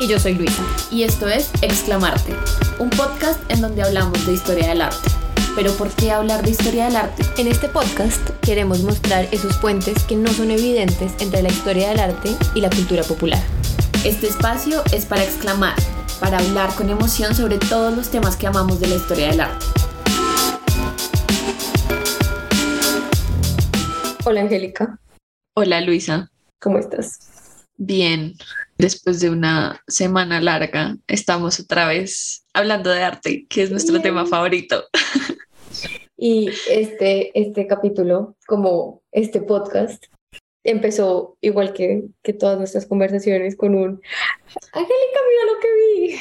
Y yo soy Luisa. Y esto es Exclamarte, un podcast en donde hablamos de historia del arte. Pero ¿por qué hablar de historia del arte? En este podcast queremos mostrar esos puentes que no son evidentes entre la historia del arte y la cultura popular. Este espacio es para exclamar, para hablar con emoción sobre todos los temas que amamos de la historia del arte. Hola Angélica. Hola Luisa. ¿Cómo estás? Bien. Después de una semana larga, estamos otra vez hablando de arte, que es nuestro tema favorito. Y este, este capítulo, como este podcast, empezó igual que, que todas nuestras conversaciones con un Angélica, mira lo que vi.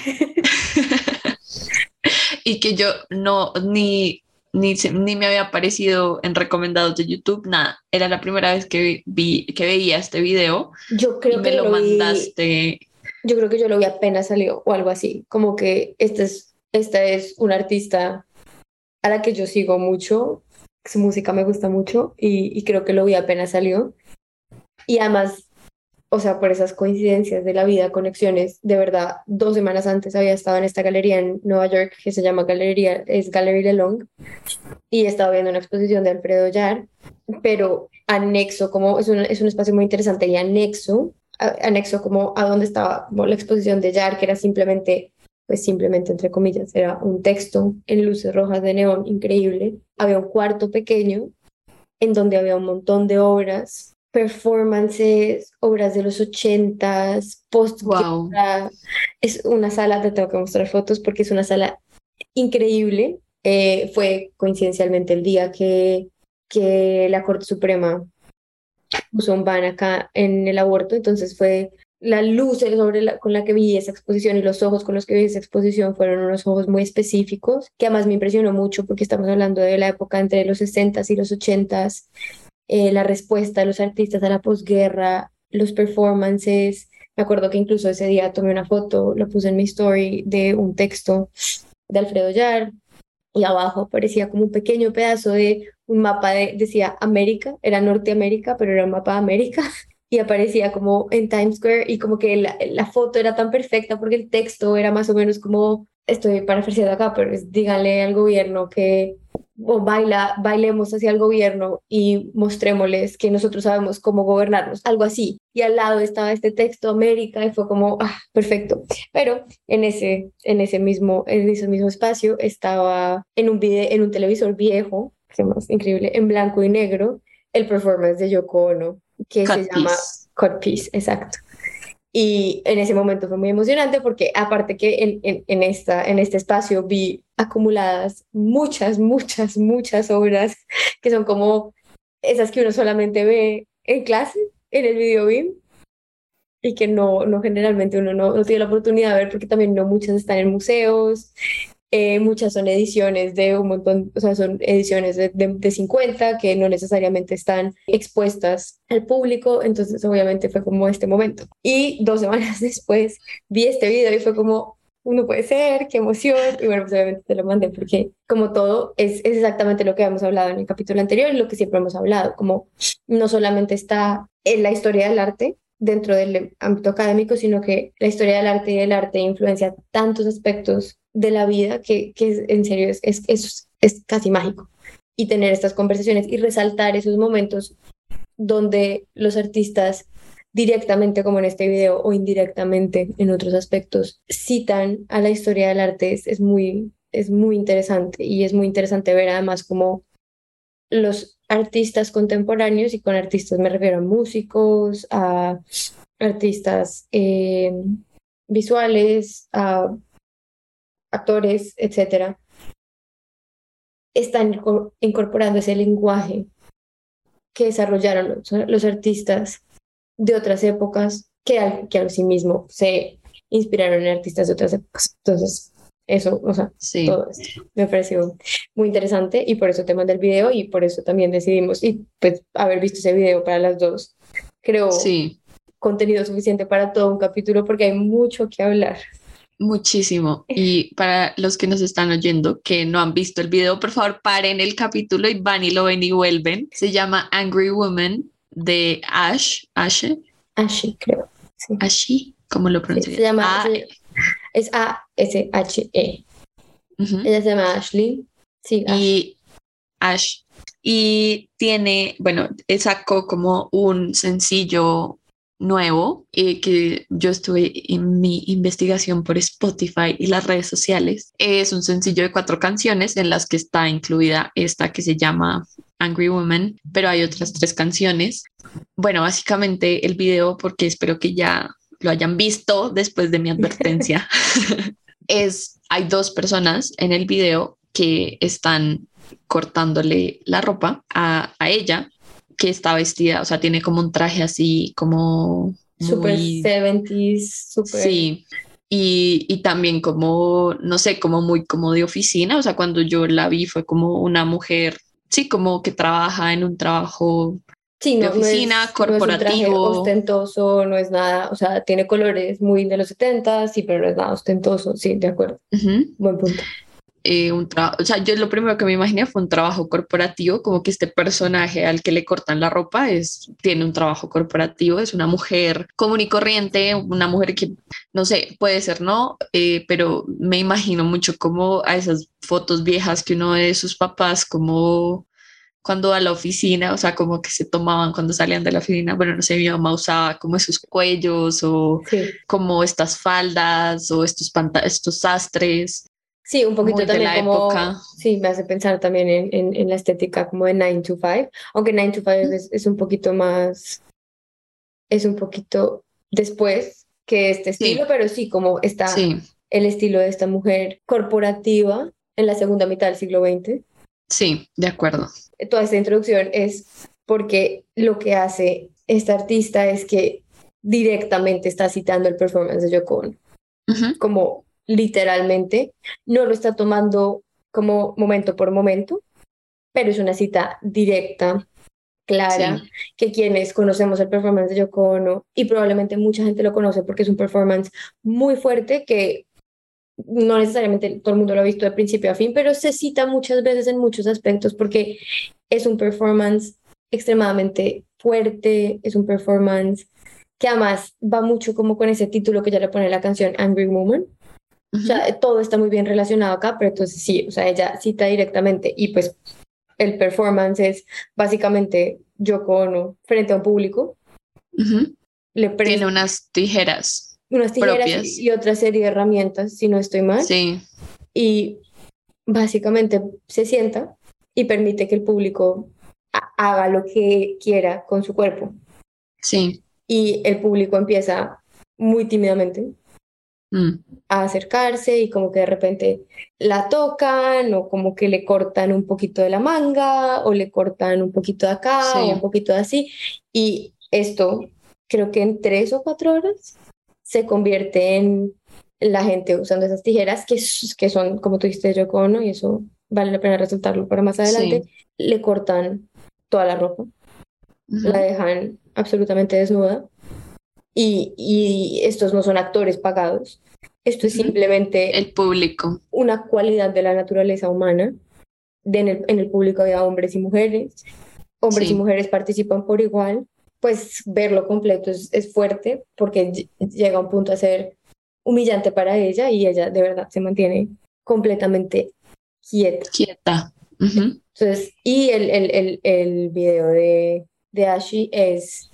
y que yo no ni ni, ni me había aparecido en recomendados de YouTube, nada. Era la primera vez que vi que veía este video. Yo creo y que me lo, lo vi- mandaste. Yo creo que yo lo vi apenas salió o algo así, como que esta es, esta es una artista a la que yo sigo mucho, su música me gusta mucho y, y creo que lo vi apenas salió. Y además, o sea, por esas coincidencias de la vida, conexiones, de verdad, dos semanas antes había estado en esta galería en Nueva York que se llama Galería, es Gallery Lelong y estaba viendo una exposición de Alfredo Yar, pero anexo, como es un, es un espacio muy interesante y anexo anexo como a donde estaba la exposición de Yar, que era simplemente, pues simplemente entre comillas, era un texto en luces rojas de neón increíble. Había un cuarto pequeño en donde había un montón de obras, performances, obras de los ochentas, post Wow. Es una sala, te tengo que mostrar fotos porque es una sala increíble. Eh, fue coincidencialmente el día que, que la Corte Suprema puso un ban acá en el aborto, entonces fue la luz sobre la, con la que vi esa exposición y los ojos con los que vi esa exposición fueron unos ojos muy específicos, que además me impresionó mucho porque estamos hablando de la época entre los 60s y los 80s, eh, la respuesta de los artistas a la posguerra, los performances. Me acuerdo que incluso ese día tomé una foto, lo puse en mi story de un texto de Alfredo Yar y abajo aparecía como un pequeño pedazo de un mapa de, decía América, era Norteamérica, pero era un mapa de América y aparecía como en Times Square y como que la, foto era tan perfecta porque el texto era más o menos como, estoy parafraseando acá, pero es díganle al gobierno que o baila, bailemos hacia el gobierno y mostrémosles que nosotros sabemos cómo gobernarnos, algo así. Y al lado estaba este texto América y fue como, ah, perfecto. Pero en ese, en ese mismo, en ese mismo espacio estaba en un video, en un televisor viejo, que más increíble, en blanco y negro, el performance de Yoko Ono, que Cut se llama. Cut Piece, exacto. Y en ese momento fue muy emocionante porque aparte que en, en, en, esta, en este espacio vi acumuladas muchas, muchas, muchas obras que son como esas que uno solamente ve en clase, en el video BIM, y que no, no generalmente uno no, no tiene la oportunidad de ver porque también no muchas están en museos, eh, muchas son ediciones de un montón, o sea, son ediciones de, de, de, 50 que no necesariamente están expuestas al público, entonces obviamente fue como este momento. Y dos semanas después vi este video y fue como, uno puede ser, qué emoción, y bueno, pues obviamente te lo mandé porque como todo es, es exactamente lo que habíamos hablado en el capítulo anterior y lo que siempre hemos hablado, como no solamente está en la historia del arte, dentro del ámbito académico, sino que la historia del arte y del arte influencia tantos aspectos de la vida que, que en serio es, es, es, es casi mágico. Y tener estas conversaciones y resaltar esos momentos donde los artistas directamente como en este video o indirectamente en otros aspectos citan a la historia del arte es, es, muy, es muy interesante y es muy interesante ver además cómo los artistas contemporáneos y con artistas me refiero a músicos, a artistas eh, visuales, a actores, etcétera, están incorporando ese lenguaje que desarrollaron los artistas de otras épocas que, al, que a sí mismo se inspiraron en artistas de otras épocas. Entonces, eso, o sea, sí. todo esto me pareció muy interesante y por eso te mandé el video y por eso también decidimos y pues haber visto ese video para las dos. Creo sí. contenido suficiente para todo un capítulo porque hay mucho que hablar. Muchísimo. Y para los que nos están oyendo que no han visto el video, por favor paren el capítulo y van y lo ven y vuelven. Se llama Angry Woman de Ash, Ashe. Ashe, creo. Sí. Ashe. ¿Cómo lo Sí, pronuncias? se llama, se- es A-S-H-E. Ella se llama Ashley. Sí, Ash. y Ash. Y tiene, bueno, sacó como un sencillo nuevo eh, que yo estuve en mi investigación por Spotify y las redes sociales. Es un sencillo de cuatro canciones en las que está incluida esta que se llama Angry Woman, pero hay otras tres canciones. Bueno, básicamente el video, porque espero que ya lo hayan visto después de mi advertencia, es, hay dos personas en el video que están cortándole la ropa a, a ella, que está vestida, o sea, tiene como un traje así como Super muy... 70s, super. Sí. Y, y también como, no sé, como muy como de oficina, o sea, cuando yo la vi fue como una mujer, sí, como que trabaja en un trabajo, Sí, de no, no es- oficina, no es un traje corporativo. ostentoso, no es nada, o sea, tiene colores muy de los 70 sí, pero no es nada ostentoso, sí, de acuerdo, buen punto. Eh, un trabajo, o sea, yo lo primero que me imaginé fue un trabajo corporativo, como que este personaje al que le cortan la ropa es, tiene un trabajo corporativo, es una mujer común y corriente, una mujer que, no sé, puede ser no, eh, pero me imagino mucho como a esas fotos viejas que uno de sus papás, como cuando a la oficina, o sea, como que se tomaban cuando salían de la oficina, bueno, no sé, mi mamá usaba como esos cuellos o Sí, como estas faldas o estos, estos sastres. Sí, un poquito Muy de también la como, época. sí, me hace pensar también en, en, en la estética como de 9 to 5, aunque 9 to 5 es, es un poquito más, es un poquito después que este Sí. estilo, pero sí, como está Sí, el estilo de esta mujer corporativa en la segunda mitad del siglo XX. sí, de acuerdo. toda esta introducción es porque lo que hace esta artista es que directamente está citando el performance de Yoko Ono, como literalmente, no lo está tomando como momento por momento, pero es una cita directa, clara, Sí. que quienes conocemos el performance de Yoko Ono, y probablemente mucha gente lo conoce porque es un performance muy fuerte que no necesariamente todo el mundo lo ha visto de principio a fin, pero se cita muchas veces en muchos aspectos porque es un performance extremadamente fuerte, es un performance que además va mucho como con ese título que ya le pone la canción Angry Woman. O todo está muy bien relacionado acá, pero entonces sí, o sea, ella cita directamente y pues el performance es básicamente Yoko Ono frente a un público, le Tiene unas tijeras. unas tijeras propias. y, otra serie de herramientas, si no estoy mal, Sí, y básicamente se sienta y permite que el público ha- haga lo que quiera con su cuerpo. sí. Y el público empieza muy tímidamente mm, a acercarse y como que de repente la tocan o como que le cortan un poquito de la manga o le cortan un poquito de acá Sí. o un poquito de así. Y esto creo que en tres o cuatro horas se convierte en la gente usando esas tijeras que, que son, como tú dijiste, Yoko Ono, y eso vale la pena resaltarlo para más adelante, le cortan toda la ropa la dejan absolutamente desnuda. Y, y estos no son actores pagados. Esto es simplemente El público. una cualidad de la naturaleza humana. De en, el, en el público había hombres y mujeres. Hombres Sí. y mujeres participan por igual. Pues verlo completo es, es fuerte porque ll- llega a un punto a ser humillante para ella y ella de verdad se mantiene completamente quieta. Quieta. Entonces, y el, el, el, el video de, de Ashi es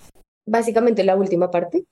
básicamente la última parte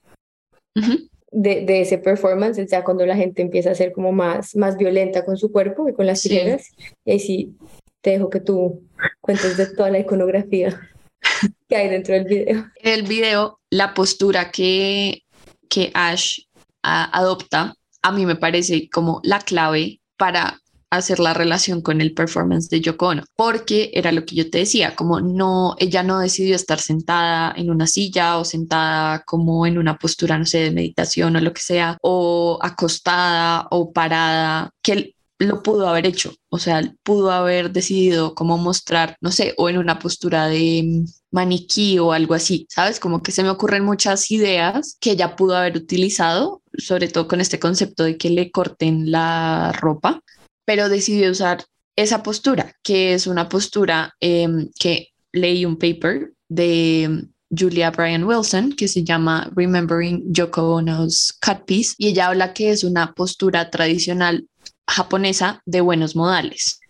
de, de ese performance, o sea, cuando la gente empieza a ser como más, más violenta con su cuerpo y con las Sí. tijeras. Y ahí sí te dejo que tú cuentes de toda la iconografía que hay dentro del video. En el video, la postura que, que Ash a- adopta, a mí me parece como la clave para hacer la relación con el performance de Yoko Ono, porque era lo que yo te decía, como no, ella no decidió estar sentada en una silla o sentada como en una postura, no sé, de meditación o lo que sea, o acostada o parada, que lo pudo haber hecho, o sea, pudo haber decidido cómo mostrar, no sé, o en una postura de mm, maniquí o algo así, ¿sabes? Como que se me ocurren muchas ideas que ella pudo haber utilizado, sobre todo con este concepto de que le corten la ropa, pero decidió usar esa postura, que es una postura em, que leí un paper de, Julia Bryan Wilson que se llama Remembering Yoko Ono's Cut Piece y ella habla que es una postura tradicional japonesa de buenos modales.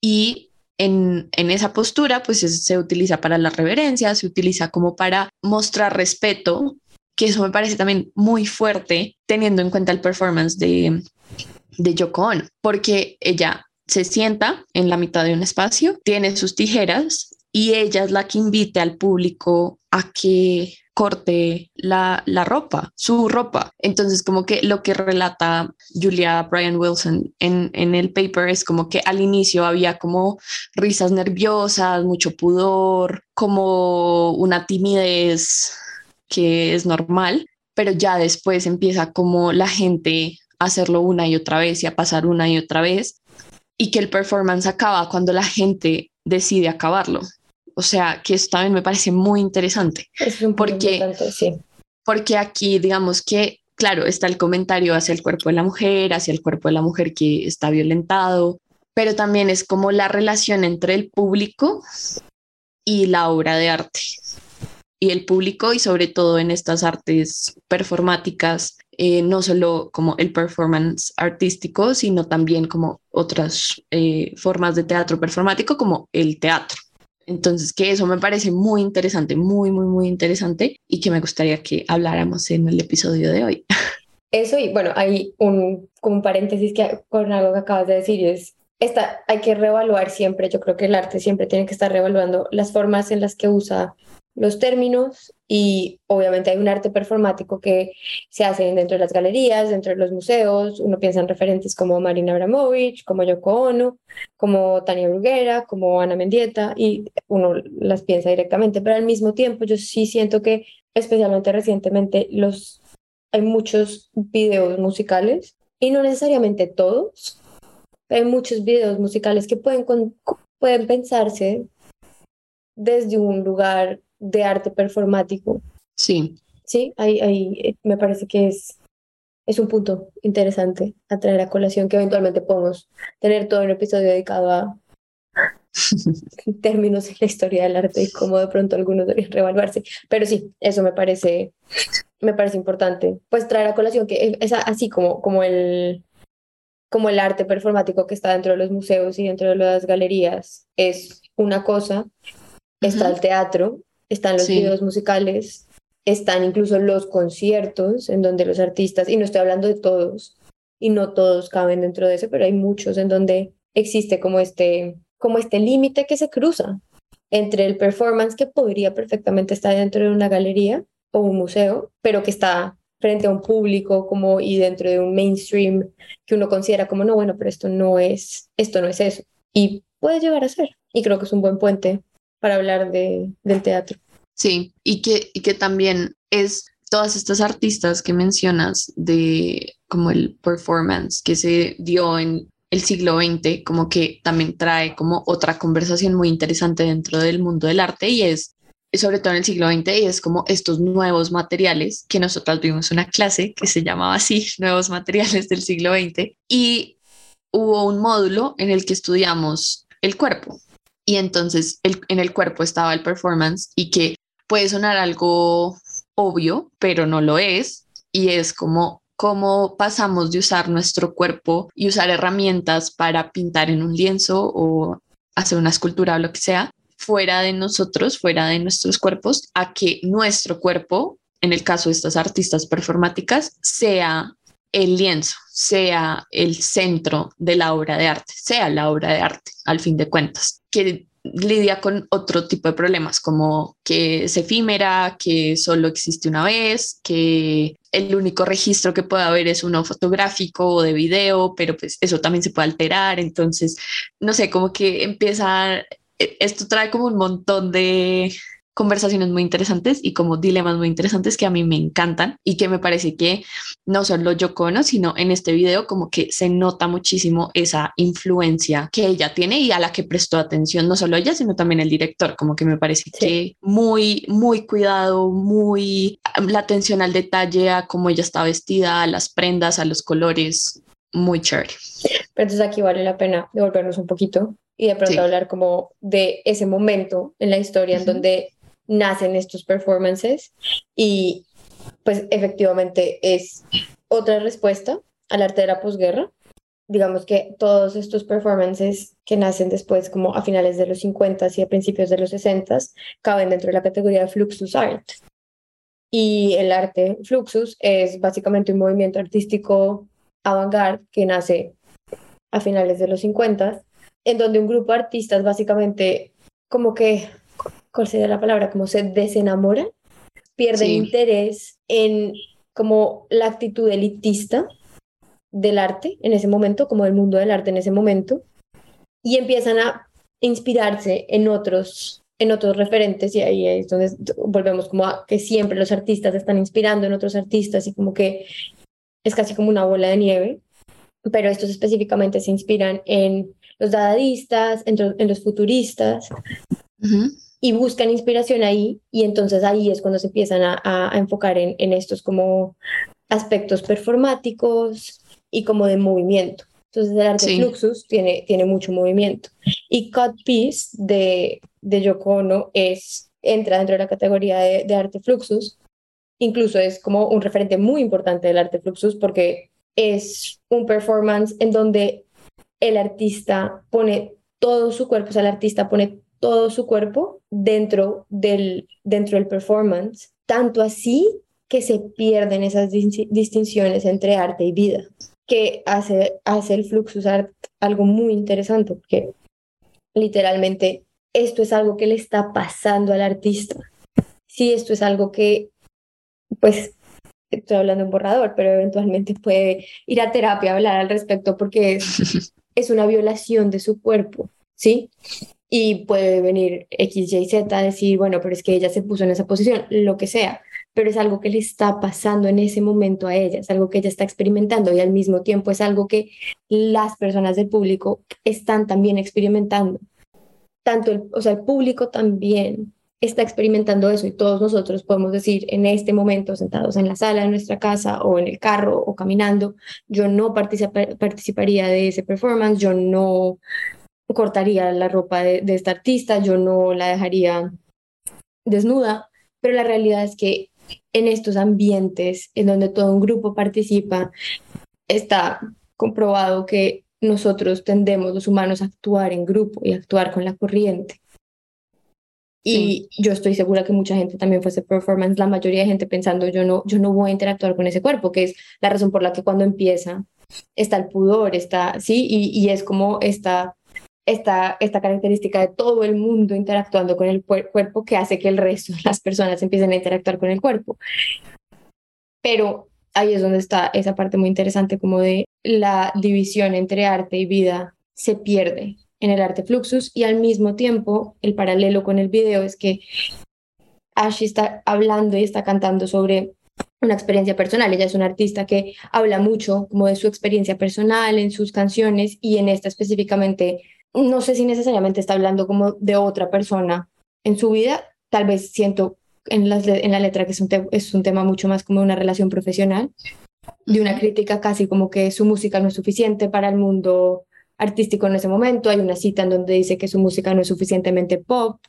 Y en, esa postura, pues se utiliza para la reverencia, se utiliza como para mostrar respeto, que eso me parece también muy fuerte teniendo en cuenta el performance de, de Yoko porque ella se sienta en la mitad de un espacio, tiene sus tijeras y ella es la que invita al público a que corte la, ropa, su ropa. Entonces, como que lo que relata Julia Brian Wilson en, en el paper es como que al inicio había como risas nerviosas, mucho pudor, como una timidez que es normal, pero ya después empieza como la gente hacerlo una y otra vez y a pasar una y otra vez y que el performance acaba cuando la gente decide acabarlo. O sea, que esto también me parece muy interesante. Es un porque, sí. porque aquí, digamos que, claro, está el comentario hacia el cuerpo de la mujer, hacia el cuerpo de la mujer que está violentado, pero también es como la relación entre el público y la obra de arte. Y el público, y sobre todo en estas artes performáticas, eh, no solo como el performance artístico, sino también como otras eh, formas de teatro performático, como el teatro. Entonces, que eso me parece muy interesante, muy, muy, muy interesante y que me gustaría que habláramos en el episodio de hoy. Eso y bueno, hay un, como un paréntesis que con algo que acabas de decir es, esta, hay que reevaluar siempre, yo creo que el arte siempre tiene que estar reevaluando las formas en las que usa los términos y obviamente hay un arte performático que se hace dentro de las galerías, dentro de los museos, uno piensa en referentes como Marina Abramovich, como Yoko Ono, como Tania Bruguera, como Ana Mendieta y uno las piensa directamente, pero al mismo tiempo yo sí siento que especialmente recientemente los hay muchos videos musicales y no necesariamente todos, hay muchos videos musicales que pueden, pueden pensarse desde un lugar de arte performático. Sí. Sí, ahí, ahí me parece que es, es un punto interesante a traer a colación que eventualmente podemos tener todo un episodio dedicado a términos en la historia del arte y cómo de pronto algunos deberían revaluarse. Pero sí, eso me parece, me parece importante. Pues traer a colación que es así como, como el como el arte performático que está dentro de los museos y dentro de las galerías es una cosa, está el teatro están los videos musicales, están incluso los conciertos en donde los artistas, y no estoy hablando de todos, y no todos caben dentro de eso, pero hay muchos en donde existe como este, como este límite que se cruza entre el performance que podría perfectamente estar dentro de una galería o un museo, pero que está frente a un público como y dentro de un mainstream que uno considera como no, bueno, pero esto no es, esto no es eso. Y puede llegar a ser. Y creo que es un buen puente para hablar de, del teatro. Sí, y que, y que también es todas estas artistas que mencionas de como el performance que se dio en el siglo XX, como que también trae como otra conversación muy interesante dentro del mundo del arte y es sobre todo en el siglo XX, y es como estos nuevos materiales que nosotras vimos una clase que se llamaba así, nuevos materiales del siglo XX, y hubo un módulo en el que estudiamos el cuerpo, y entonces en el cuerpo estaba el performance y que puede sonar algo obvio, pero no lo es. Y es como cómo pasamos de usar nuestro cuerpo y usar herramientas para pintar en un lienzo o hacer una escultura o lo que sea, fuera de nosotros, fuera de nuestros cuerpos, a que nuestro cuerpo, en el caso de estas artistas performáticas, sea el lienzo, sea el centro de la obra de arte, sea la obra de arte, al fin de cuentas que lidia con otro tipo de problemas, como que es efímera, que solo existe una vez, que el único registro que puede haber es uno fotográfico o de video, pero pues eso también se puede alterar. Entonces, no sé, como que empieza, e-, esto trae como un montón de, conversaciones muy interesantes y como dilemas muy interesantes que a mí me encantan y que me parece que no solo yo conozco, sino en este video como que se nota muchísimo esa influencia que ella tiene y a la que prestó atención no solo ella, sino también el director, como que me parece que muy, muy cuidado, muy la atención al detalle, a cómo ella está vestida, a las prendas, a los colores, muy chévere. Pero entonces aquí vale la pena devolvernos un poquito y de pronto hablar como de ese momento en la historia en donde nacen estos performances y pues efectivamente es otra respuesta al arte de la posguerra. Digamos que todos estos performances que nacen después, como a finales de los 50 y a principios de los 60, caben dentro de la categoría de Fluxus Art. Y el arte Fluxus es básicamente un movimiento artístico avant-garde que nace a finales de los 50, en donde un grupo de artistas básicamente como que, ¿cuál sería la palabra? Como se desenamora, pierden interés en como la actitud elitista del arte en ese momento, como del mundo del arte en ese momento, y empiezan a inspirarse en otros, en otros referentes, y ahí es donde volvemos como a que siempre los artistas están inspirando en otros artistas y como que es casi como una bola de nieve, pero estos específicamente se inspiran en los dadaístas, en, los futuristas, y buscan inspiración ahí, y entonces ahí es cuando se empiezan a, enfocar en, en estos como aspectos performáticos y como de movimiento. Entonces el arte Fluxus tiene, tiene mucho movimiento. Y Cut Piece de, de Yoko Ono es, entra dentro de la categoría de, de, arte Fluxus. Incluso es como un referente muy importante del arte Fluxus porque es un performance en donde el artista pone todo su cuerpo, o sea, el artista pone todo su cuerpo dentro del, dentro del performance, tanto así que se pierden esas distinciones entre arte y vida, que hace, hace el Fluxus Art algo muy interesante, porque literalmente esto es algo que le está pasando al artista. Sí, esto es algo que, pues, estoy hablando en borrador, pero eventualmente puede ir a terapia a hablar al respecto porque es, es una violación de su cuerpo, ¿sí? Y puede venir X, Y, Z a decir, bueno, pero es que ella se puso en esa posición, lo que sea, pero es algo que le está pasando en ese momento a ella, es algo que ella está experimentando y al mismo tiempo es algo que las personas del público están también experimentando. Tanto el, o sea, el público también está experimentando eso y todos nosotros podemos decir en este momento, sentados en la sala de nuestra casa o en el carro o caminando, yo no participaría de ese performance, yo no cortaría la ropa de, de esta artista, yo no la dejaría desnuda, pero la realidad es que en estos ambientes en donde todo un grupo participa, está comprobado que nosotros tendemos los humanos a actuar en grupo y actuar con la corriente. Y yo estoy segura que mucha gente también fue ese performance, la mayoría de gente pensando, yo no, yo no voy a interactuar con ese cuerpo, que es la razón por la que cuando empieza está el pudor, está, sí, y, y es como esta, esta, esta característica de todo el mundo interactuando con el cuerpo que hace que el resto de las personas empiecen a interactuar con el cuerpo. Pero ahí es donde está esa parte muy interesante como de la división entre arte y vida se pierde en el arte Fluxus y al mismo tiempo el paralelo con el video es que Ashi está hablando y está cantando sobre una experiencia personal. Ella es una artista que habla mucho como de su experiencia personal en sus canciones y en esta específicamente, no sé si necesariamente está hablando como de otra persona en su vida, tal vez siento en la, en la letra que es un, es un tema mucho más como una relación profesional, de una crítica casi como que su música no es suficiente para el mundo artístico en ese momento. Hay una cita en donde dice que su música no es suficientemente pop,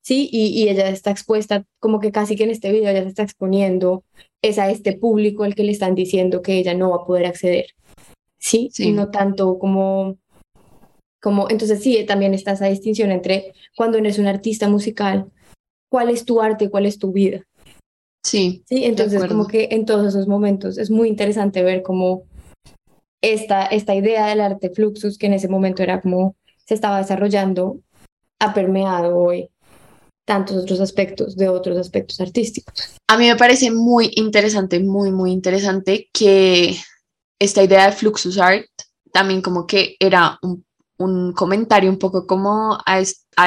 ¿sí? Y, ella está expuesta, como que casi que en este video ella se está exponiendo, es a este público al que le están diciendo que ella no va a poder acceder, ¿sí? sí. No tanto como... Como, entonces sí, también está esa distinción entre cuando eres un artista musical, cuál es tu arte, cuál es tu vida. Sí. Sí, entonces como que en todos esos momentos es muy interesante ver cómo esta, esta idea del arte fluxus, que en ese momento era como se estaba desarrollando, ha permeado hoy tantos otros aspectos de otros aspectos artísticos. A mí me parece muy interesante, muy, muy interesante que esta idea de Fluxus Art también como que era un, un comentario un poco como a,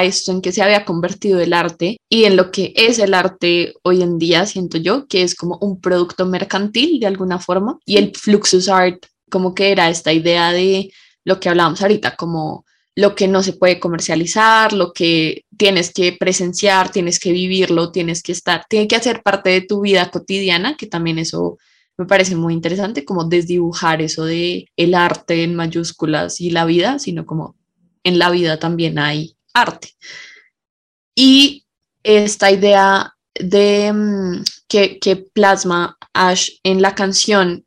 esto en que se había convertido el arte y en lo que es el arte hoy en día, siento yo, que es como un producto mercantil de alguna forma. Y el Fluxus Art como que era esta idea de lo que hablábamos ahorita, como lo que no se puede comercializar, lo que tienes que presenciar, tienes que vivirlo, tienes que estar, tiene que hacer parte de tu vida cotidiana, que también eso me parece muy interesante, como desdibujar eso de el arte en mayúsculas y la vida, sino como en la vida también hay arte. Y esta idea de mm, que, que, plasma Ash en la canción,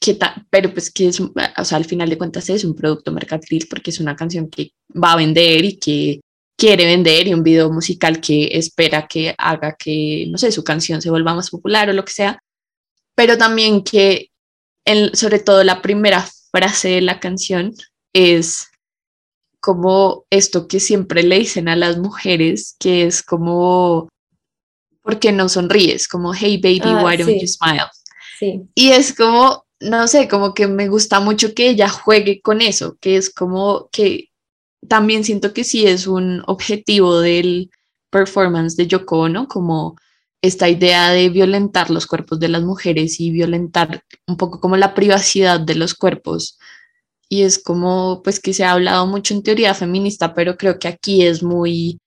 que pero pues que es, o sea, al final de cuentas es un producto mercantil porque es una canción que va a vender y que quiere vender y un video musical que espera que haga que, no sé, su canción se vuelva más popular o lo que sea, pero también que sobre todo la primera frase de la canción es como esto que siempre le dicen a las mujeres, que es como, ¿por qué no sonríes? Como, hey baby, ah, why don't you smile? Sí. Y es como, no sé, como que me gusta mucho que ella juegue con eso, que es como que también siento que sí es un objetivo del performance de Yoko Ono, como esta idea de violentar los cuerpos de las mujeres y violentar un poco como la privacidad de los cuerpos. Y es como, pues que se ha hablado mucho en teoría feminista, pero creo que aquí es muy,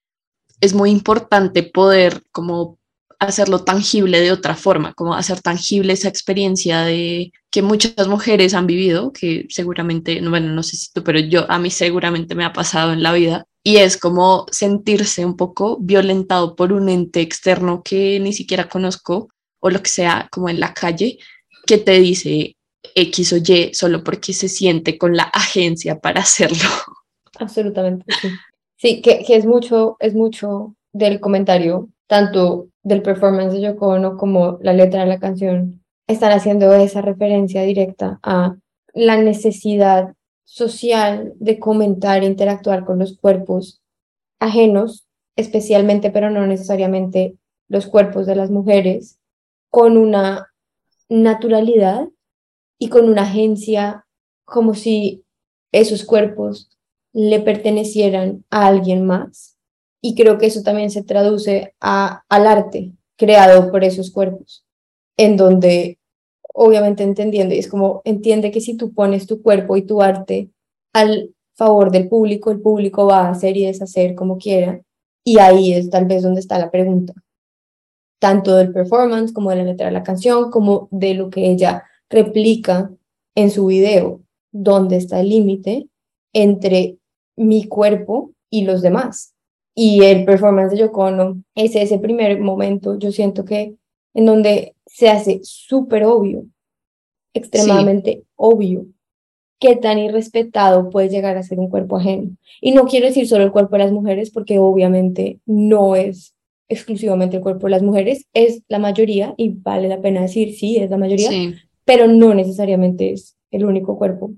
es muy importante poder como hacerlo tangible de otra forma, como hacer tangible esa experiencia de que muchas mujeres han vivido, que seguramente, bueno, no sé si tú, pero yo a mí seguramente me ha pasado en la vida, y es como sentirse un poco violentado por un ente externo que ni siquiera conozco o lo que sea, como en la calle, que te dice X o Y solo porque se siente con la agencia para hacerlo. Absolutamente, sí. Sí, que, que es mucho, es mucho del comentario, tanto del performance de Yoko Ono como la letra de la canción, están haciendo esa referencia directa a la necesidad social de comentar interactuar con los cuerpos ajenos, especialmente, pero no necesariamente los cuerpos de las mujeres, con una naturalidad y con una agencia como si esos cuerpos le pertenecieran a alguien más. Y creo que eso también se traduce a, al arte creado por esos cuerpos, en donde obviamente entendiendo, y es como entiende que si tú pones tu cuerpo y tu arte al favor del público, el público va a hacer y deshacer como quiera, y ahí es tal vez donde está la pregunta, tanto del performance como de la letra de la canción, como de lo que ella replica en su video, dónde está el límite entre mi cuerpo y los demás. Y el performance de Yoko es ese primer momento, yo siento que en donde se hace súper obvio, extremadamente obvio, qué tan irrespetado puede llegar a ser un cuerpo ajeno. Y no quiero decir solo el cuerpo de las mujeres, porque obviamente no es exclusivamente el cuerpo de las mujeres, es la mayoría, y vale la pena decir, sí, es la mayoría, pero no necesariamente es el único cuerpo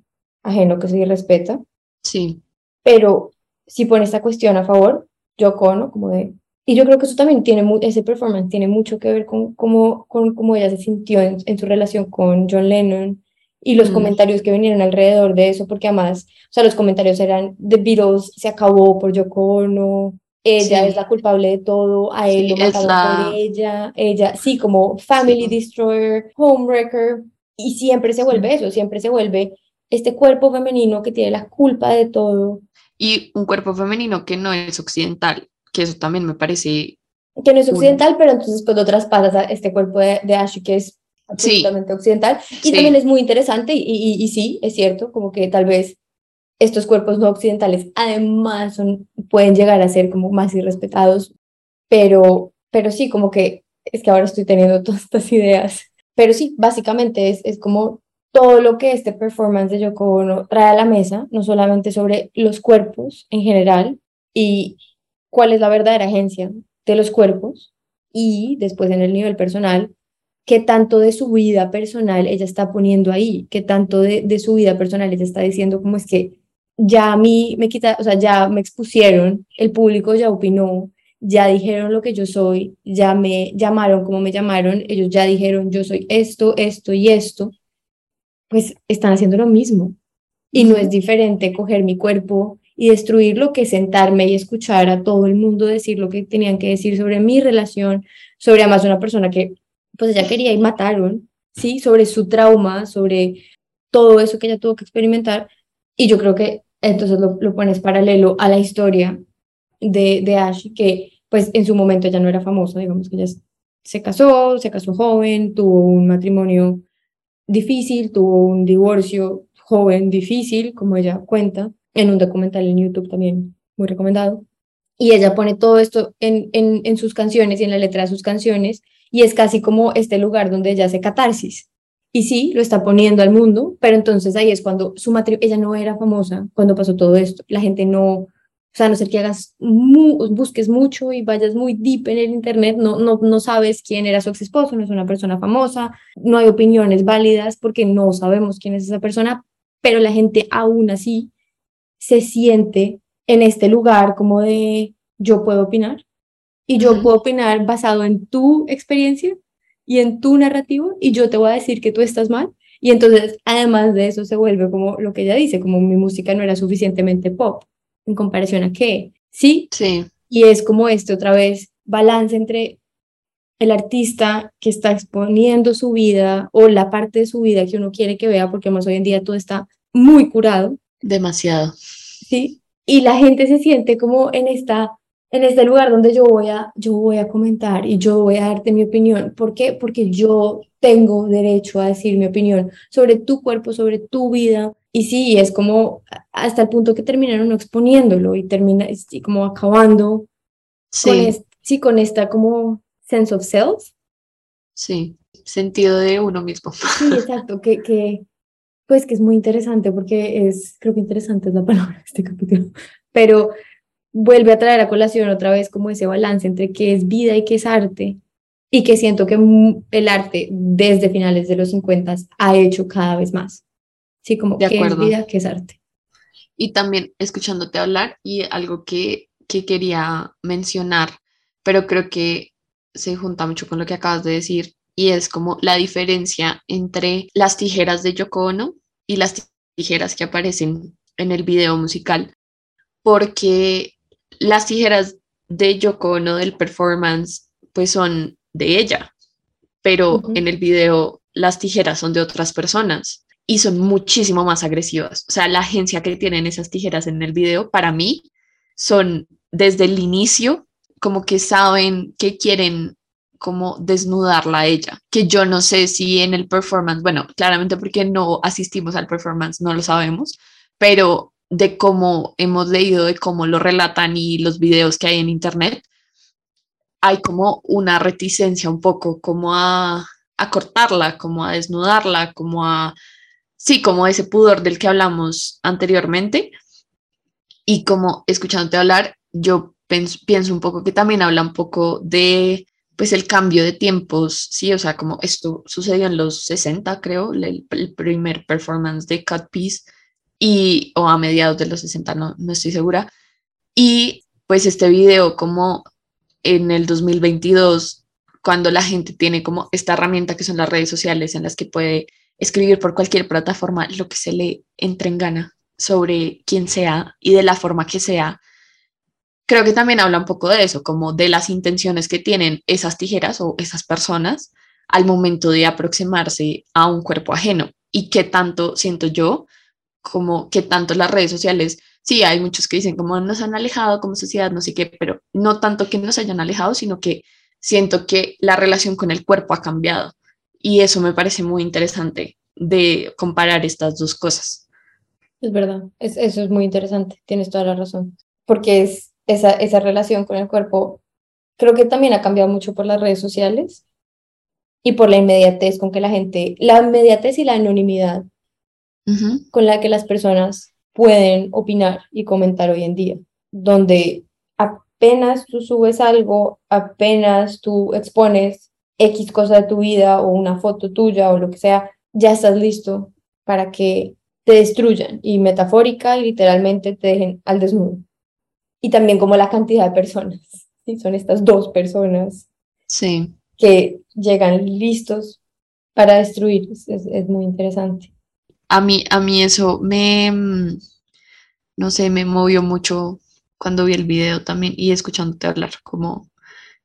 ajeno que se irrespeta. Sí. Pero si pone esta cuestión a favor, yo cono, como de y yo creo que eso también tiene, ese performance tiene mucho que ver con cómo, con cómo ella se sintió en, su relación con John Lennon y los mm. comentarios que vinieron alrededor de eso, porque además, o sea, los comentarios eran, The Beatles se acabó por Yoko Ono, ella es la culpable de todo, a él lo mataron por ella, ella, sí, como Family Destroyer, Homewrecker, y siempre se vuelve eso, siempre se vuelve este cuerpo femenino que tiene la culpa de todo. Y un cuerpo femenino que no es occidental, que eso también me parece... Que no es occidental, pero entonces pues otras pasas a este cuerpo de, de Ashley que es absolutamente occidental. Y también es muy interesante y, y, sí, es cierto, como que tal vez estos cuerpos no occidentales además son, pueden llegar a ser como más irrespetados, pero, pero sí, como que es que ahora estoy teniendo todas estas ideas. Pero sí, básicamente es, es como todo lo que este performance de Yoko Ono trae a la mesa, no solamente sobre los cuerpos en general y, cuál es la verdadera agencia de los cuerpos y después en el nivel personal, qué tanto de su vida personal ella está poniendo ahí, qué tanto de, de su vida personal ella está diciendo como es que ya a mí me quita, o sea, ya me expusieron, el público ya opinó, ya dijeron lo que yo soy, ya me llamaron como me llamaron, ellos ya dijeron yo soy esto, esto y esto, pues están haciendo lo mismo. Y no es diferente coger mi cuerpo y destruir lo que sentarme y escuchar a todo el mundo decir lo que tenían que decir sobre mi relación, sobre además una persona que pues ella quería y mataron, ¿sí? Sobre su trauma, sobre todo eso que ella tuvo que experimentar. Y yo creo que entonces lo, lo pones paralelo a la historia de, de Ash, que pues en su momento ya no era famosa, digamos que ella se casó, se casó joven, tuvo un matrimonio difícil, tuvo un divorcio joven, difícil, como ella cuenta, en un documental en YouTube también muy recomendado. y ella pone todo esto en, en, en sus canciones y en la letra de sus canciones y es casi como este lugar donde ella hace catarsis. Y sí, lo está poniendo al mundo, pero entonces ahí es cuando su matrimonio, ella no era famosa cuando pasó todo esto. La gente no, o sea, a no ser que hagas, busques mucho y vayas muy deep en el internet, no, no, no sabes quién era su ex esposo, no es una persona famosa, no hay opiniones válidas porque no sabemos quién es esa persona, pero la gente aún así se siente en este lugar como de yo puedo opinar y yo puedo opinar basado en tu experiencia y en tu narrativo y yo te voy a decir que tú estás mal. Y entonces, además de eso, se vuelve como lo que ella dice, como mi música no era suficientemente pop en comparación a qué. Sí. Sí. Y es como este otra vez balance entre el artista que está exponiendo su vida o la parte de su vida que uno quiere que vea, porque más hoy en día todo está muy curado. Demasiado. Sí. Y la gente se siente como en esta en este lugar donde yo voy a, yo voy a comentar y yo voy a darte mi opinión. ¿Por qué? Porque yo tengo derecho a decir mi opinión sobre tu cuerpo, sobre tu vida. Y sí, es como hasta el punto que terminaron exponiéndolo y termina y como acabando sí. con, sí, con esta como sense of self. Sí, sentido de uno mismo. Sí, exacto, que, que pues que es muy interesante porque es, creo que interesante es la palabra de este capítulo, pero vuelve a traer a colación otra vez como ese balance entre qué es vida y qué es arte, y que siento que el arte desde finales de los 50 ha hecho cada vez más. Sí, como qué es vida, qué es arte. Y también escuchándote hablar y algo que, que quería mencionar, pero creo que se junta mucho con lo que acabas de decir, y es como la diferencia entre las tijeras de Yoko Ono y las tijeras que aparecen en el video musical, porque las tijeras de Yoko Ono del performance pues son de ella, pero en el video las tijeras son de otras personas y son muchísimo más agresivas. O sea, la agencia que tienen esas tijeras en el video para mí son desde el inicio como que saben que quieren como desnudarla a ella, que yo no sé si en el performance, bueno, claramente porque no asistimos al performance, no lo sabemos, pero de cómo hemos leído, de cómo lo relatan y los videos que hay en internet, hay como una reticencia un poco como a, a cortarla, como a desnudarla, como a, sí, como ese pudor del que hablamos anteriormente. Y como escuchándote hablar, yo pienso, un poco que también habla un poco de pues el cambio de tiempos, sí, o sea, como esto sucedió en los 60, creo, el, primer performance de Cut Piece, y, o a mediados de los 60, no, no estoy segura. Y pues este video como en el 2022, cuando la gente tiene como esta herramienta que son las redes sociales en las que puede escribir por cualquier plataforma lo que se le entre en gana sobre quién sea y de la forma que sea, creo que también habla un poco de eso, como de las intenciones que tienen esas tijeras o esas personas al momento de aproximarse a un cuerpo ajeno y qué tanto siento yo como que tanto las redes sociales, sí, hay muchos que dicen como nos han alejado como sociedad, no sé qué, pero no tanto que nos hayan alejado, sino que siento que la relación con el cuerpo ha cambiado. Y eso me parece muy interesante de comparar estas dos cosas. Es verdad, es, eso es muy interesante, tienes toda la razón, porque es esa, esa relación con el cuerpo, creo que también ha cambiado mucho por las redes sociales y por la inmediatez con que la gente, la inmediatez y la anonimidad con la que las personas pueden opinar y comentar hoy en día, donde apenas tú subes algo, apenas tú expones X cosa de tu vida o una foto tuya o lo que sea, ya estás listo para que te destruyan y metafórica y literalmente te dejen al desnudo. Y también como la cantidad de personas, ¿sí? son estas dos personas sí. que llegan listos para destruir, es muy interesante a mí, a mí eso me, mm, no sé, me movió mucho cuando vi el video también y escuchándote hablar, como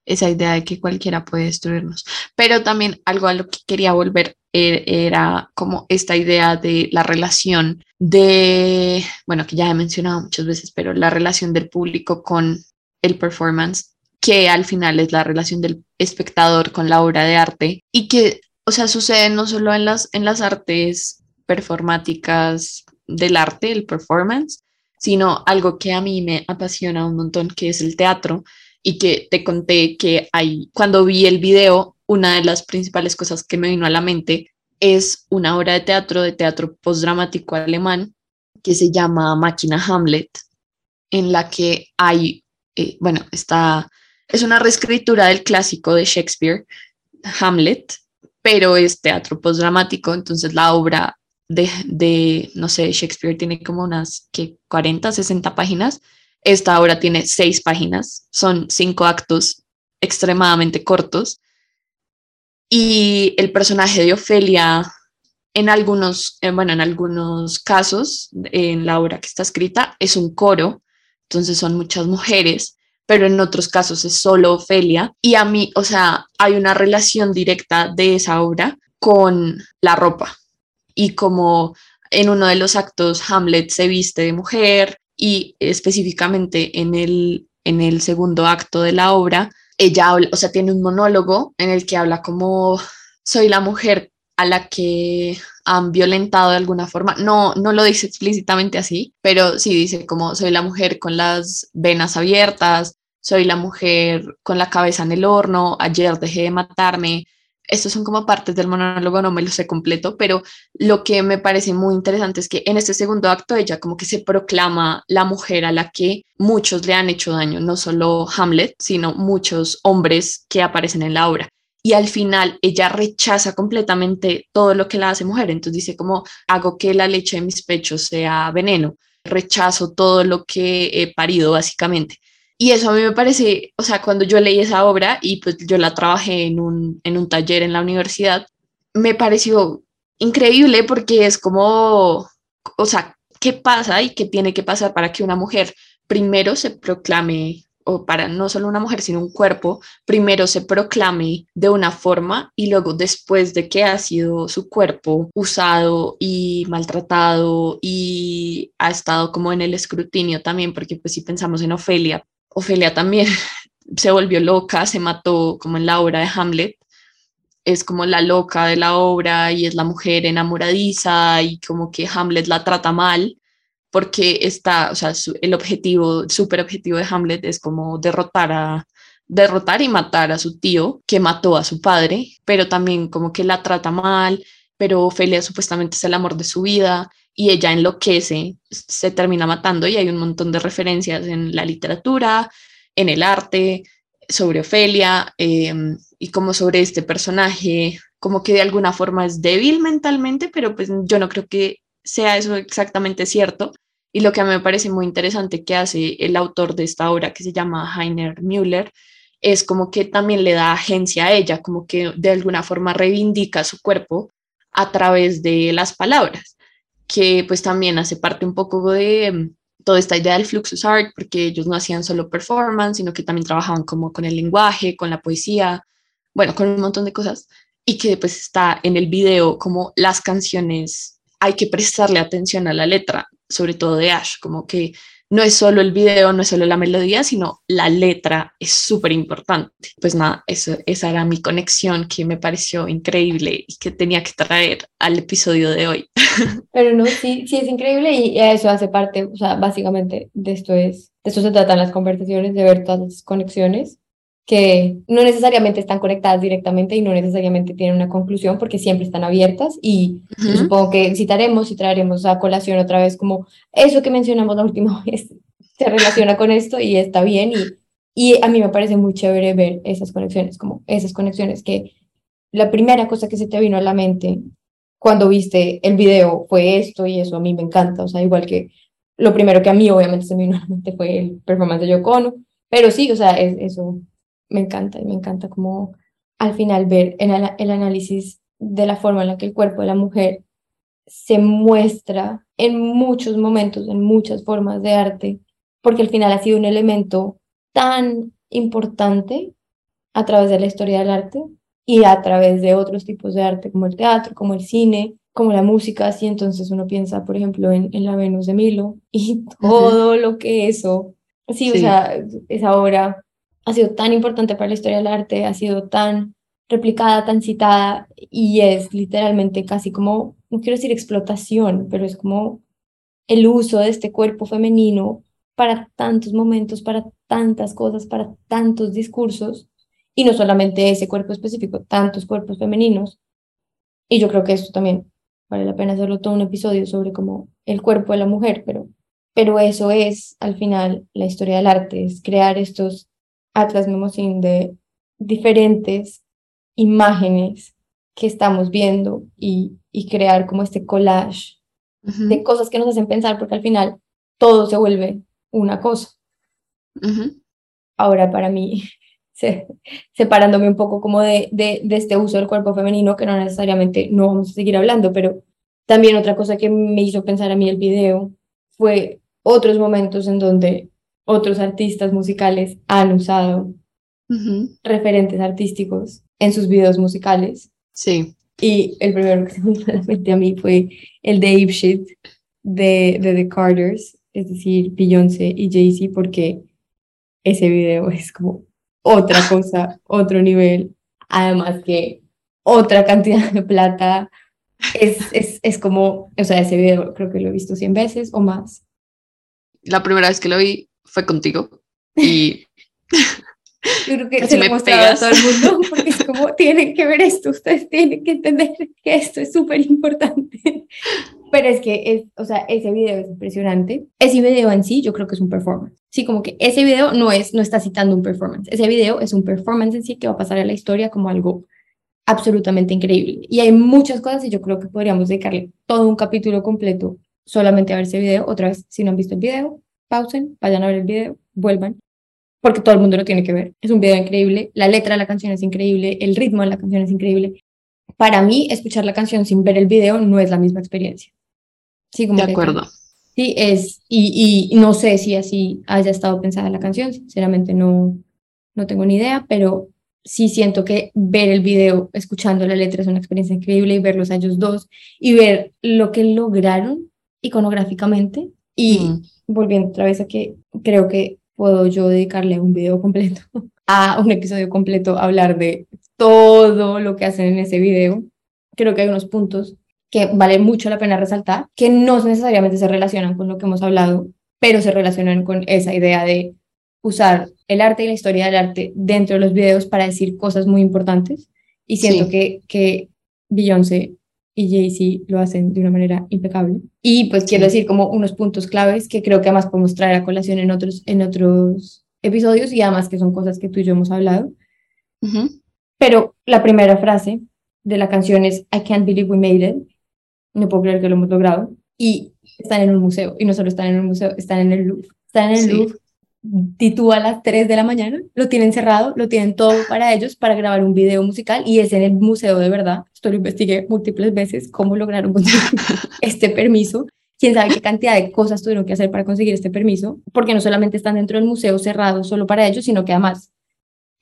esa idea de que cualquiera puede destruirnos. Pero también algo a lo que quería volver era como esta idea de la relación de, bueno, que ya he mencionado muchas veces, pero la relación del público con el performance, que al final es la relación del espectador con la obra de arte y que, o sea, sucede no solo en las, en las artes performáticas del arte, el performance, sino algo que a mí me apasiona un montón, que es el teatro y que te conté que hay, cuando vi el video, una de las principales cosas que me vino a la mente es una obra de teatro, de teatro postdramático alemán, que se llama Máquina Hamlet, en la que hay, eh, bueno, está, es una reescritura del clásico de Shakespeare, Hamlet, pero es teatro postdramático, entonces la obra de, de, no sé, Shakespeare tiene como unas que 40, 60 páginas, esta obra tiene seis páginas, son cinco actos extremadamente cortos y el personaje de Ofelia en algunos, eh, bueno, en algunos casos, en la obra que está escrita, es un coro, entonces son muchas mujeres, pero en otros casos es solo Ofelia. Y a mí, o sea, hay una relación directa de esa obra con la ropa. Y como en uno de los actos Hamlet se viste de mujer y específicamente en el, en el segundo acto de la obra, ella o sea, tiene un monólogo en el que habla como soy la mujer a la que han violentado de alguna forma. No, no lo dice explícitamente así, pero sí dice como soy la mujer con las venas abiertas, soy la mujer con la cabeza en el horno, ayer dejé de matarme. Estos son como partes del monólogo, no me lo sé completo, pero lo que me parece muy interesante es que en este segundo acto ella como que se proclama la mujer a la que muchos le han hecho daño, no solo Hamlet, sino muchos hombres que aparecen en la obra y al final ella rechaza completamente todo lo que la hace mujer. Entonces dice como hago que la leche de mis pechos sea veneno, rechazo todo lo que he parido básicamente. Y eso a mí me parece, o sea, cuando yo leí esa obra y pues yo la trabajé en un, en un taller en la universidad, me pareció increíble porque es como, o sea, ¿qué pasa y qué tiene que pasar para que una mujer primero se proclame o para no solo una mujer, sino un cuerpo, primero se proclame de una forma y luego después de que ha sido su cuerpo usado y maltratado y ha estado como en el escrutinio también, porque pues si pensamos en Ofelia, Ofelia también se volvió loca, se mató como en la obra de Hamlet, es como la loca de la obra y es la mujer enamoradiza y como que Hamlet la trata mal porque está, o sea, el objetivo, súper objetivo de Hamlet es como derrotar a, derrotar y matar a su tío que mató a su padre, pero también como que la trata mal, pero Ofelia supuestamente es el amor de su vida y ella enloquece, se termina matando y hay un montón de referencias en la literatura, en el arte, sobre Ofelia em, y como sobre este personaje, como que de alguna forma es débil mentalmente, pero pues yo no creo que sea eso exactamente cierto, y lo que a mí me parece muy interesante que hace el autor de esta obra, que se llama Heiner Müller, es como que también le da agencia a ella, como que de alguna forma reivindica su cuerpo a través de las palabras, que pues también hace parte un poco de mm, toda esta idea del Fluxus Art, porque ellos no hacían solo performance, sino que también trabajaban como con el lenguaje, con la poesía, bueno, con un montón de cosas, y que pues está en el video como las canciones, hay que prestarle atención a la letra, sobre todo de Ash, como que no es solo el video, no es solo la melodía, sino la letra es súper importante. Pues nada, eso, esa era mi conexión que me pareció increíble y que tenía que traer al episodio de hoy. Pero no, sí, sí es increíble y eso hace parte, o sea, básicamente de esto es, de esto se tratan las conversaciones, de ver todas las conexiones que no necesariamente están conectadas directamente y no necesariamente tienen una conclusión porque siempre están abiertas y supongo que citaremos y traeremos a colación otra vez como eso que mencionamos la última vez se relaciona con esto y está bien y, y a mí me parece muy chévere ver esas conexiones, como esas conexiones que la primera cosa que se te vino a la mente cuando viste el video fue esto y eso a mí me encanta, o sea, igual que lo primero que a mí obviamente se me vino a la mente fue el performance de Yoko pero sí, o sea, es, eso me encanta y me encanta como al final ver en el, análisis de la forma en la que el cuerpo de la mujer se muestra en muchos momentos, en muchas formas de arte, porque al final ha sido un elemento tan importante a través de la historia del arte y a través de otros tipos de arte como el teatro, como el cine, como la música, así entonces uno piensa, por ejemplo, en, en la Venus de Milo y todo lo que eso, sí, sí, o sea, esa obra ha sido tan importante para la historia del arte, ha sido tan replicada, tan citada y es literalmente casi como, no quiero decir explotación, pero es como el uso de este cuerpo femenino para tantos momentos, para tantas cosas, para tantos discursos, y no solamente ese cuerpo específico, tantos cuerpos femeninos. Y yo creo que esto también vale la pena hacerlo todo un episodio sobre como el cuerpo de la mujer, pero, pero eso es al final la historia del arte, es crear estos atlas memosin de diferentes imágenes que estamos viendo y, y crear como este collage de cosas que nos hacen pensar, porque al final todo se vuelve una cosa. Ahora para mí, separándome un poco como de, de, de, este uso del cuerpo femenino, que no necesariamente no vamos a seguir hablando, pero también otra cosa que me hizo pensar a mí el video fue otros momentos en donde otros artistas musicales han usado referentes artísticos en sus videos musicales. Sí. Y el primero que se me a mí fue el de Ape Shit de, de The Carters, es decir, Beyoncé y Jay-Z, porque ese video es como otra cosa, otro nivel, además que otra cantidad de plata. Es, es, es como, o sea, ese video creo que lo he visto 100 veces o más. La primera vez que lo vi fue contigo y Yo creo que se lo he mostrado a todo el mundo porque es como, tienen que ver esto, ustedes tienen que entender que esto es súper importante. Pero es que, es, o sea, ese video es impresionante. Ese video en sí yo creo que es un performance. Sí, como que ese video no, es, no está citando un performance. Ese video es un performance en sí que va a pasar a la historia como algo absolutamente increíble. Y hay muchas cosas y yo creo que podríamos dedicarle todo un capítulo completo solamente a ver ese video. Otra vez, si no han visto el video, pausen, vayan a ver el video, vuelvan porque todo el mundo lo tiene que ver. Es un video increíble, la letra de la canción es increíble, el ritmo de la canción es increíble. Para mí, escuchar la canción sin ver el video no es la misma experiencia. Sí, como de acuerdo. sí, es, y, y no sé si así haya estado pensada la canción, sinceramente no, no tengo ni idea, pero sí siento que ver el video escuchando la letra es una experiencia increíble y verlos a ellos dos y ver lo que lograron iconográficamente y mm. volviendo otra vez a que creo que puedo yo dedicarle un video completo a un episodio completo, hablar de todo lo que hacen en ese video. Creo que hay unos puntos que vale mucho la pena resaltar, que no necesariamente se relacionan con lo que hemos hablado, pero se relacionan con esa idea de usar el arte y la historia del arte dentro de los videos para decir cosas muy importantes. Y siento que, que Beyoncé y Jay-Z lo hacen de una manera impecable. Y pues quiero decir como unos puntos claves que creo que además podemos traer a colación en otros, en otros episodios y además que son cosas que tú y yo hemos hablado. Pero la primera frase de la canción es I can't believe we made it. No puedo creer que lo hemos logrado. Y están en un museo. Y no solo están en un museo, están en el Louvre. Están en el Louvre titúa a las 3 de la mañana, lo tienen cerrado, lo tienen todo para ellos para grabar un video musical y es en el museo de verdad. Esto lo investigué múltiples veces, cómo lograron conseguir este permiso. Quién sabe qué cantidad de cosas tuvieron que hacer para conseguir este permiso, porque no solamente están dentro del museo cerrado solo para ellos, sino que además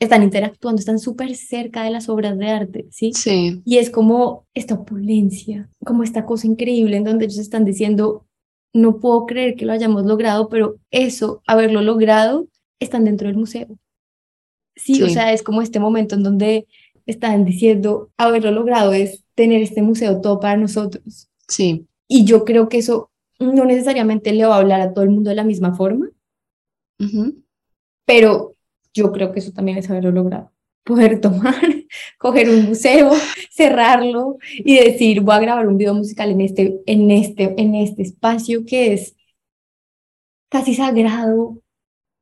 están interactuando, están súper cerca de las obras de arte, ¿sí? Sí. Y es como esta opulencia, como esta cosa increíble en donde ellos están diciendo, no puedo creer que lo hayamos logrado, pero eso, haberlo logrado, están dentro del museo. Sí, o sea, es como este momento en donde están diciendo, haberlo logrado es tener este museo todo para nosotros. Sí. Y yo creo que eso no necesariamente le va a hablar a todo el mundo de la misma forma, pero yo creo que eso también es haberlo logrado. Poder tomar, coger un museo, cerrarlo y decir, voy a grabar un video musical en este, en este, en este espacio que es casi sagrado,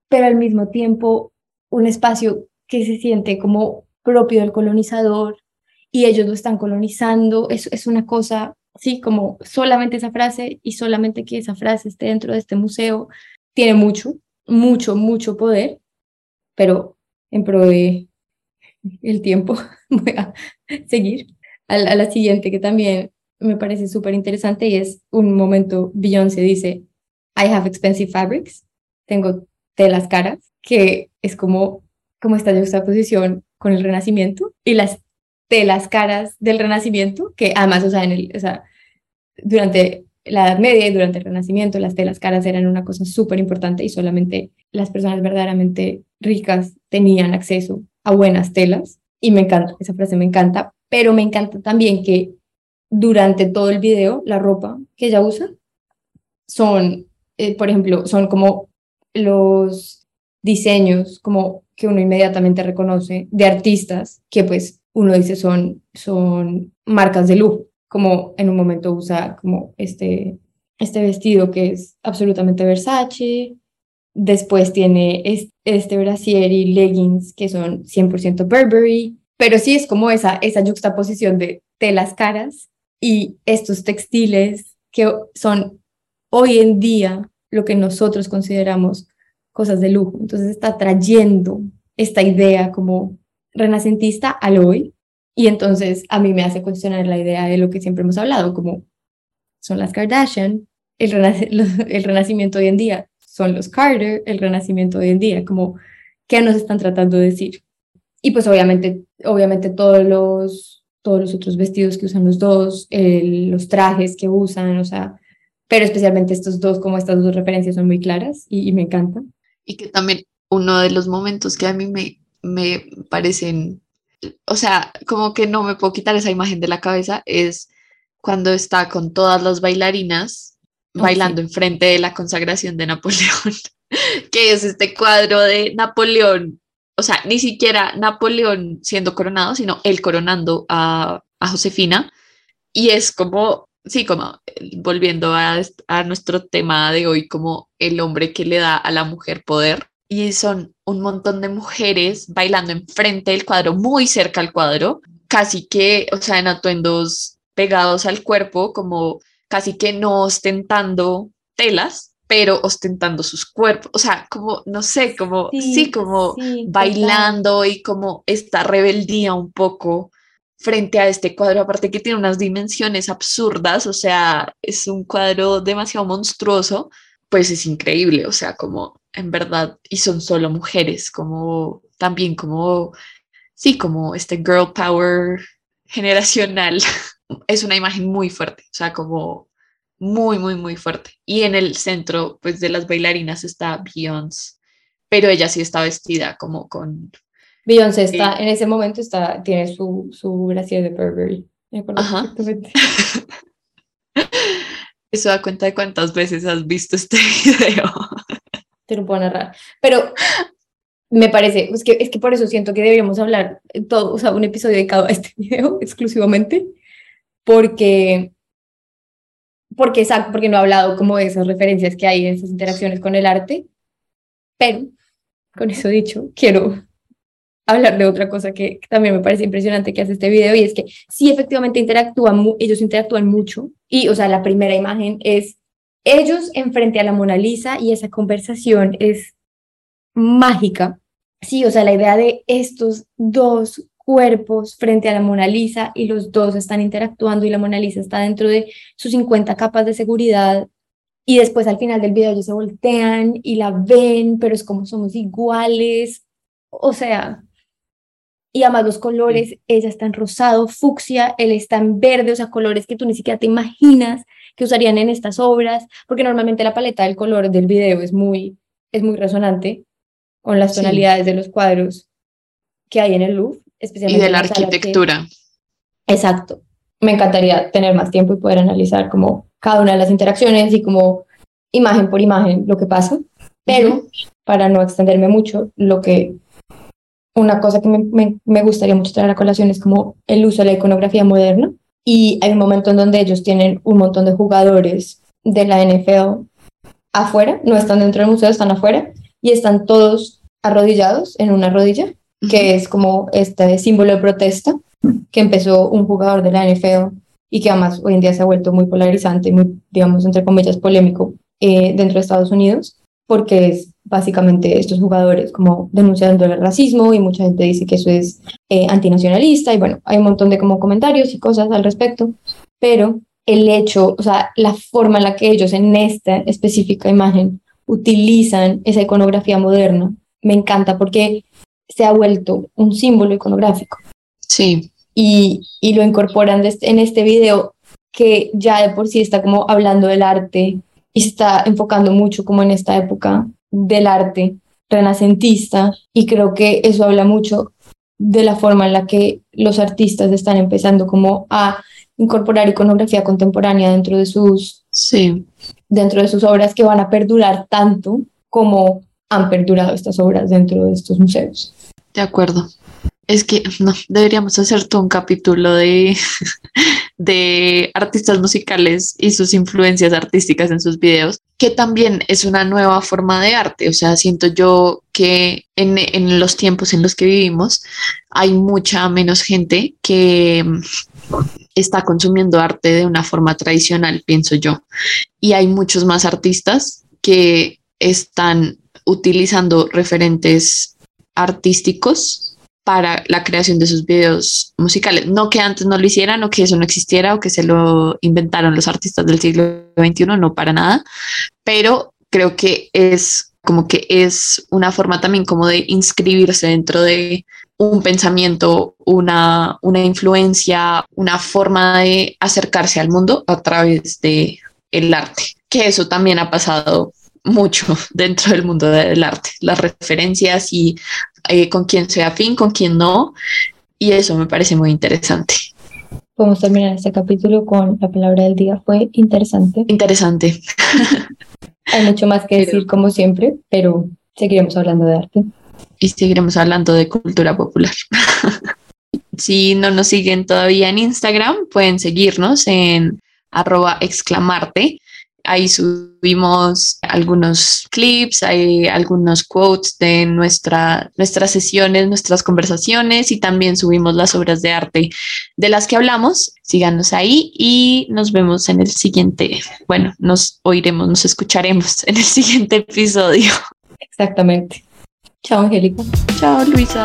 pero al mismo tiempo un espacio que se siente como propio del colonizador y ellos lo están colonizando. Es, es una cosa, sí, como solamente esa frase y solamente que esa frase esté dentro de este museo tiene mucho, mucho, mucho poder, pero en pro de el tiempo voy a seguir a, la siguiente que también me parece súper interesante y es un momento, Beyoncé dice, I have expensive fabrics, tengo telas caras, que es como, como esta posición con el renacimiento y las telas caras del renacimiento, que además, o sea, en el, o sea, durante la Edad Media y durante el Renacimiento, las telas caras eran una cosa súper importante y solamente las personas verdaderamente ricas tenían acceso a buenas telas. Y me encanta, esa frase me encanta, pero me encanta también que durante todo el video la ropa que ella usa son, eh, por ejemplo, son como los diseños como que uno inmediatamente reconoce de artistas que pues uno dice son, son marcas de lujo, como en un momento usa como este, este vestido que es absolutamente Versace, después tiene este brasier y leggings que son 100% Burberry, pero sí es como esa, esa juxtaposición de telas caras y estos textiles que son hoy en día lo que nosotros consideramos cosas de lujo. Entonces está trayendo esta idea como renacentista al hoy y entonces a mí me hace cuestionar la idea de lo que siempre hemos hablado, como son las Kardashian, el, el renacimiento hoy en día, son los Carter, el renacimiento hoy en día, como qué nos están tratando de decir. Y pues obviamente, obviamente todos los, todos los otros vestidos que usan los dos, los trajes que usan, o sea, pero especialmente estos dos, como estas dos referencias son muy claras y, y me encantan. Y que también uno de los momentos que a mí me, me parecen, o sea, como que no me puedo quitar esa imagen de la cabeza, es cuando está con todas las bailarinas bailando enfrente de la consagración de Napoleón, que es este cuadro de Napoleón, o sea, ni siquiera Napoleón siendo coronado, sino él coronando a, a Josefina, y es como, sí, como volviendo a, a nuestro tema de hoy, como el hombre que le da a la mujer poder, y son un montón de mujeres bailando enfrente del cuadro, muy cerca al cuadro, casi que, o sea, en atuendos pegados al cuerpo, como casi que no ostentando telas, pero ostentando sus cuerpos, o sea, como, no sé, como, sí, como bailando y como esta rebeldía un poco frente a este cuadro, aparte que tiene unas dimensiones absurdas, o sea, es un cuadro demasiado monstruoso, pues es increíble, o sea, como en verdad, y son solo mujeres, como también como, sí, como este girl power generacional. es una imagen muy fuerte, o sea, como muy, muy, muy fuerte. Y en el centro, pues, de las bailarinas está Beyoncé, pero ella sí está vestida como con... Beyoncé está, en ese momento está, tiene su, su de Burberry. Ajá. Eso da cuenta de cuántas veces has visto este video te lo puedo narrar. Pero me parece, es que, es que por eso siento que deberíamos hablar todo, o sea, un episodio dedicado a este video exclusivamente, porque, porque, exacto, porque no he hablado como de esas referencias que hay en esas interacciones con el arte, pero con eso dicho, quiero hablar de otra cosa que, también me parece impresionante que hace este video y es que sí efectivamente interactúan, ellos interactúan mucho y, o sea, la primera imagen es ellos enfrente a la Mona Lisa y esa conversación es mágica. Sí, o sea, la idea de estos dos cuerpos frente a la Mona Lisa y los dos están interactuando y la Mona Lisa está dentro de sus 50 capas de seguridad y después al final del video ellos se voltean y la ven, pero es como somos iguales. O sea, y además los colores, ella está en rosado, fucsia, él está en verde, o sea, colores que tú ni siquiera te imaginas que usarían en estas obras, porque normalmente la paleta del color del video es muy, es muy resonante con las tonalidades de los cuadros que hay en el Louvre, especialmente. Y de la arquitectura. Exacto. Me encantaría tener más tiempo y poder analizar como cada una de las interacciones y como imagen por imagen lo que pasa, pero para no extenderme mucho, lo que una cosa que me, me, gustaría mucho traer a colación es como el uso de la iconografía moderna y hay un momento en donde ellos tienen un montón de jugadores de la NFL afuera, no están dentro del museo, están afuera y están todos arrodillados en una rodilla, que es como este símbolo de protesta que empezó un jugador de la NFL y que además hoy en día se ha vuelto muy polarizante, muy, digamos, entre comillas, polémico eh, dentro de Estados Unidos, porque es básicamente estos jugadores como denunciando el racismo y mucha gente dice que eso es eh, antinacionalista y bueno, hay un montón de como comentarios y cosas al respecto, pero el hecho, o sea, la forma en la que ellos en esta específica imagen utilizan esa iconografía moderna, me encanta porque se ha vuelto un símbolo iconográfico. Sí. Y, y lo incorporan en este video que ya de por sí está como hablando del arte y está enfocando mucho como en esta época del arte renacentista y creo que eso habla mucho de la forma en la que los artistas están empezando como a incorporar iconografía contemporánea dentro de sus sí. dentro de sus obras que van a perdurar tanto como han perdurado estas obras dentro de estos museos. De acuerdo. Es que no, deberíamos hacer todo un capítulo de, de artistas musicales y sus influencias artísticas en sus videos, que también es una nueva forma de arte. O sea, siento yo que en, en los tiempos en los que vivimos hay mucha menos gente que está consumiendo arte de una forma tradicional, pienso yo. Y hay muchos más artistas que están utilizando referentes artísticos para la creación de sus videos musicales. No que antes no lo hicieran o que eso no existiera o que se lo inventaron los artistas del siglo XXI, no para nada, pero creo que es como que es una forma también como de inscribirse dentro de un pensamiento, una, una influencia, una forma de acercarse al mundo a través de el arte, que eso también ha pasado mucho dentro del mundo del arte, las referencias y eh, con quién sea afín, con quién no, y eso me parece muy interesante. Podemos terminar este capítulo con la palabra del día, fue interesante. Interesante. Hay mucho más que decir como siempre, pero seguiremos hablando de arte. Y seguiremos hablando de cultura popular. si no nos siguen todavía en Instagram, pueden seguirnos en arroba exclamarte Ahí subimos algunos clips, hay algunos quotes de nuestra, nuestras sesiones, nuestras conversaciones y también subimos las obras de arte de las que hablamos. Síganos ahí y nos vemos en el siguiente, bueno, nos oiremos, nos escucharemos en el siguiente episodio. Exactamente. Chao, Angélica. Chao, Luisa.